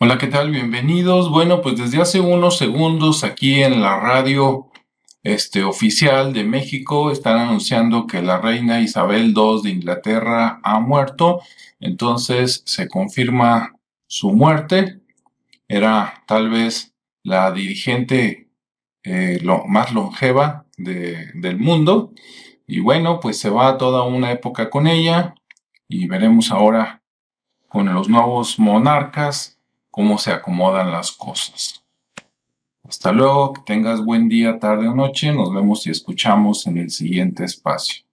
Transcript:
Hola, ¿qué tal? Bienvenidos. Bueno, pues desde hace unos segundos aquí en la radio este, oficial de México están anunciando que la reina Isabel II de Inglaterra ha muerto. Entonces se confirma su muerte. Era tal vez la dirigente eh, lo, más longeva de, del mundo. Y bueno, pues se va toda una época con ella y veremos ahora con los nuevos monarcas cómo se acomodan las cosas. Hasta luego, que tengas buen día, tarde o noche. Nos vemos y escuchamos en el siguiente espacio.